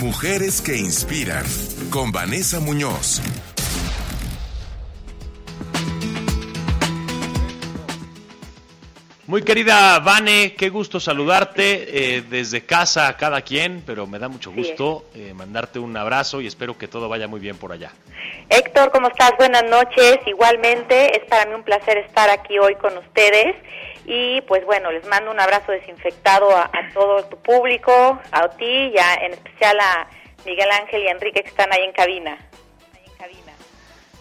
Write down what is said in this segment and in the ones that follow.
Mujeres que inspiran con Vanessa Muñoz. Muy querida Vane, qué gusto saludarte eh, desde casa a cada quien, pero me da mucho gusto eh, mandarte un abrazo y espero que todo vaya muy bien por allá. Héctor, ¿cómo estás? Buenas noches. Igualmente, es para mí un placer estar aquí hoy con ustedes. Y pues bueno, les mando un abrazo desinfectado a, todo tu público, a ti y en especial a Miguel Ángel y Enrique que están ahí en cabina.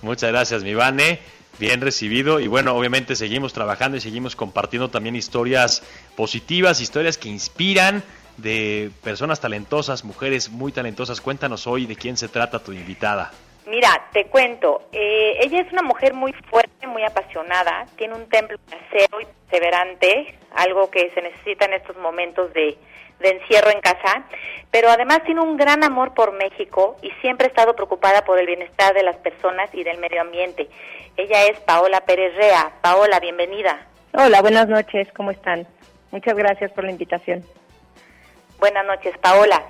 Muchas gracias, mi Vane. Bien recibido y bueno, obviamente seguimos trabajando y seguimos compartiendo también historias positivas, historias que inspiran de personas talentosas, mujeres muy talentosas. Cuéntanos hoy de quién se trata tu invitada. Mira, te cuento, eh, ella es una mujer muy fuerte, muy apasionada, tiene un templo acero y perseverante, algo que se necesita en estos momentos de, de encierro en casa, pero además tiene un gran amor por México y siempre ha estado preocupada por el bienestar de las personas y del medio ambiente. Ella es Paola Pérez Rea. Paola, bienvenida. Hola, buenas noches, ¿cómo están? Muchas gracias por la invitación. Buenas noches, Paola.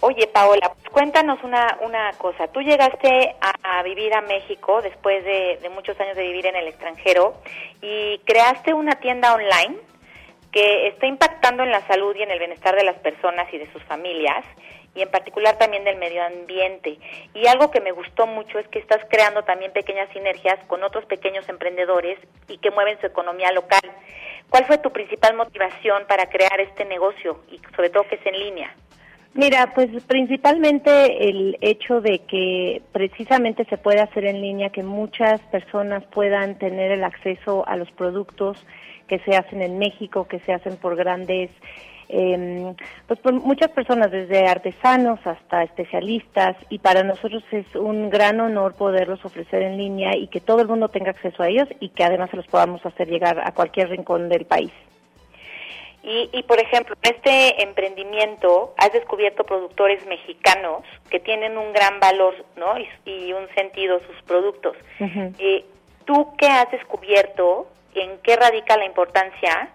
Oye, Paola, cuéntanos una, una cosa. Tú llegaste a, vivir a México después de, muchos años de vivir en el extranjero y creaste una tienda online que está impactando en la salud y en el bienestar de las personas y de sus familias y en particular también del medio ambiente. Y algo que me gustó mucho es que estás creando también pequeñas sinergias con otros pequeños emprendedores y que mueven su economía local. ¿Cuál fue tu principal motivación para crear este negocio y sobre todo que es en línea? Mira, pues principalmente el hecho de que precisamente se puede hacer en línea, que muchas personas puedan tener el acceso a los productos que se hacen en México, que se hacen por grandes eh, pues por muchas personas, desde artesanos hasta especialistas, y para nosotros es un gran honor poderlos ofrecer en línea y que todo el mundo tenga acceso a ellos y que además se los podamos hacer llegar a cualquier rincón del país. Y, y, por ejemplo, en este emprendimiento has descubierto productores mexicanos que tienen un gran valor ¿no? y, un sentido sus productos. Eh, ¿Tú qué has descubierto? ¿En qué radica la importancia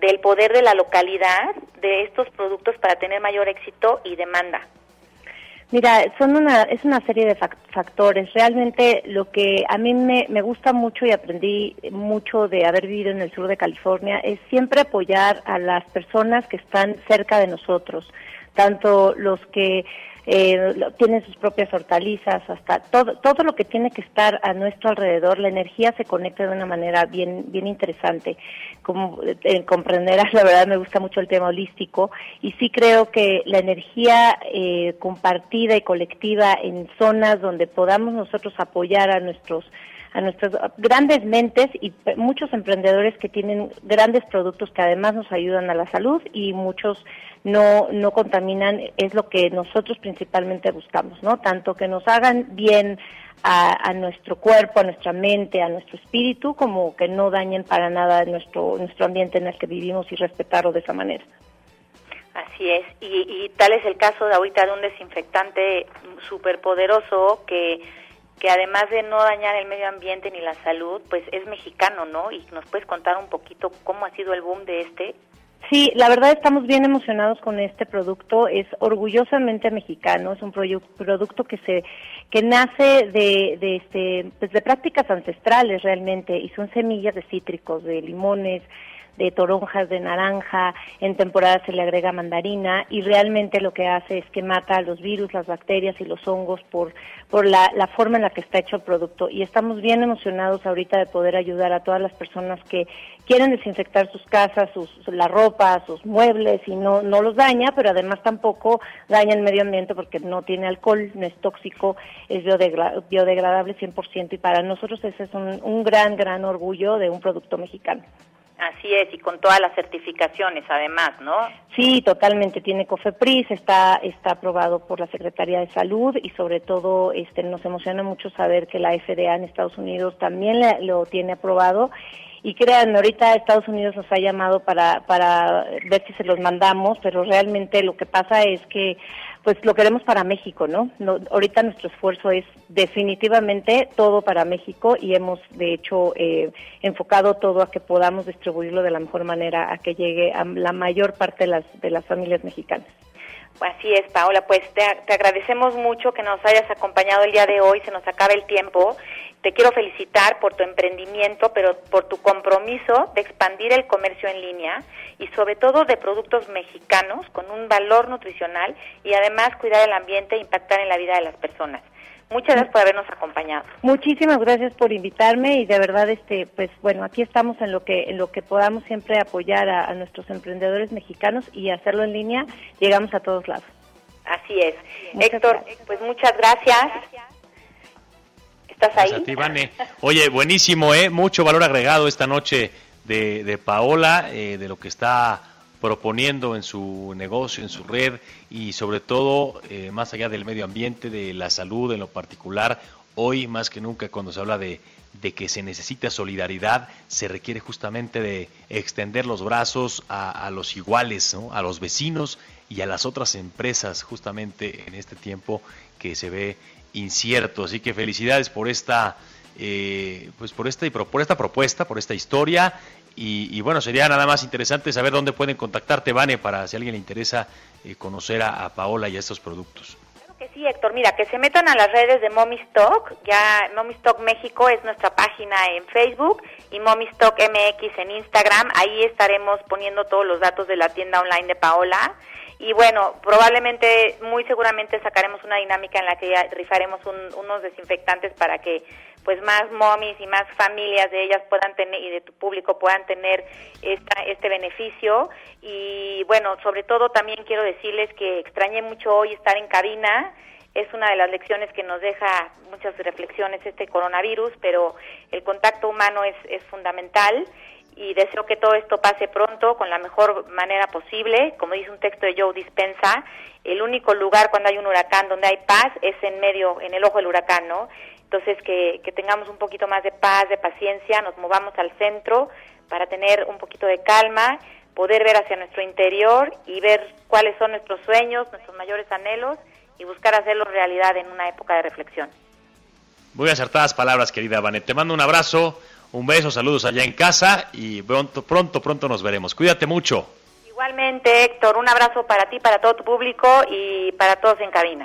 del poder de la localidad de estos productos para tener mayor éxito y demanda? Mira, son una, es una serie de factores. Realmente lo que a mí me, me gusta mucho y aprendí mucho de haber vivido en el sur de California es siempre apoyar a las personas que están cerca de nosotros, tanto los que eh, tienen sus propias hortalizas, hasta todo, todo lo que tiene que estar a nuestro alrededor, la energía se conecta de una manera bien, bien interesante. Como eh, comprenderás, la verdad me gusta mucho el tema holístico y sí creo que la energía eh, compartida y colectiva en zonas donde podamos nosotros apoyar a nuestros a nuestras grandes mentes y muchos emprendedores que tienen grandes productos que además nos ayudan a la salud y muchos no, no contaminan, es lo que nosotros principalmente buscamos, ¿no? Tanto que nos hagan bien a, nuestro cuerpo, a nuestra mente, a nuestro espíritu, como que no dañen para nada nuestro, nuestro ambiente en el que vivimos y respetarlo de esa manera. Así es, y, y tal es el caso de ahorita de un desinfectante súper poderoso que que además de no dañar el medio ambiente ni la salud, pues es mexicano, ¿no? Y nos puedes contar un poquito cómo ha sido el boom de este. Sí, la verdad estamos bien emocionados con este producto. Es orgullosamente mexicano. Es un producto que se que nace de, de este pues de prácticas ancestrales realmente y son semillas de cítricos, de limones, de toronjas, de naranja, en temporada se le agrega mandarina y realmente lo que hace es que mata los virus, las bacterias y los hongos por, por la, la forma en la que está hecho el producto. Y estamos bien emocionados ahorita de poder ayudar a todas las personas que quieren desinfectar sus casas, sus, la ropa, sus muebles y no, no los daña, pero además tampoco daña el medio ambiente porque no tiene alcohol, no es tóxico, es biodegradable 100% y para nosotros ese es un, un gran, gran orgullo de un producto mexicano. Así es, y con todas las certificaciones además, ¿no? Sí, totalmente, tiene COFEPRIS, está, está aprobado por la Secretaría de Salud y sobre todo este, nos emociona mucho saber que la FDA en Estados Unidos también lo tiene aprobado y créanme, ahorita Estados Unidos nos ha llamado para, para ver si se los mandamos, pero realmente lo que pasa es que pues lo queremos para México, ¿no? ahorita nuestro esfuerzo es definitivamente todo para México y hemos de hecho eh, enfocado todo a que podamos distribuirlo de la mejor manera, a que llegue a la mayor parte de las, de las familias mexicanas. Así es, Paola, pues te, te, agradecemos mucho que nos hayas acompañado el día de hoy, se nos acaba el tiempo. Te quiero felicitar por tu emprendimiento, pero por tu compromiso de expandir el comercio en línea y sobre todo de productos mexicanos con un valor nutricional y además cuidar el ambiente e impactar en la vida de las personas. Muchas gracias por habernos acompañado. Muchísimas gracias por invitarme y de verdad, este, pues bueno, aquí estamos en lo que en lo que podamos siempre apoyar a, nuestros emprendedores mexicanos y hacerlo en línea. Llegamos a todos lados. Así es. Héctor, pues muchas gracias. ¿Estás ahí? Oye, buenísimo, ¿eh? Mucho valor agregado esta noche de, de Paola, eh, de lo que está proponiendo en su negocio, en su red y sobre todo, eh, más allá del medio ambiente, de la salud en lo particular, hoy más que nunca cuando se habla de, de que se necesita solidaridad, se requiere justamente de extender los brazos a, los iguales, a los vecinos y a las otras empresas justamente en este tiempo que se ve incierto. Así que felicidades por esta, eh, pues por esta, por esta propuesta, por esta historia y, bueno, sería nada más interesante saber dónde pueden contactarte, Vane, para si a alguien le interesa eh, conocer a, Paola y a estos productos. Claro que sí, Héctor. Mira, que se metan a las redes de Mommy Stock. Ya Mommy Stock México es nuestra página en Facebook y Mommy Stock MX en Instagram. Ahí estaremos poniendo todos los datos de la tienda online de Paola. Y bueno, probablemente, muy seguramente sacaremos una dinámica en la que ya rifaremos unos desinfectantes para que pues más mommies y más familias de ellas puedan tener y de tu público puedan tener esta, este beneficio. Y bueno sobre todo también quiero decirles que extrañé mucho hoy estar en cabina es una de las lecciones que nos deja muchas reflexiones este coronavirus pero el contacto humano es, es fundamental y deseo que todo esto pase pronto con la mejor manera posible. Como dice un texto de Joe Dispensa, el único lugar cuando hay un huracán donde hay paz es en medio, en el ojo del huracán, ¿no? Entonces, que, que tengamos un poquito más de paz, de paciencia, nos movamos al centro para tener un poquito de calma, poder ver hacia nuestro interior y ver cuáles son nuestros sueños, nuestros mayores anhelos y buscar hacerlos realidad en una época de reflexión. Muy acertadas palabras, querida Vanet. Te mando un abrazo, un beso, saludos allá en casa y pronto, pronto, pronto nos veremos. Cuídate mucho. Igualmente, Héctor, un abrazo para ti, para todo tu público y para todos en cabina.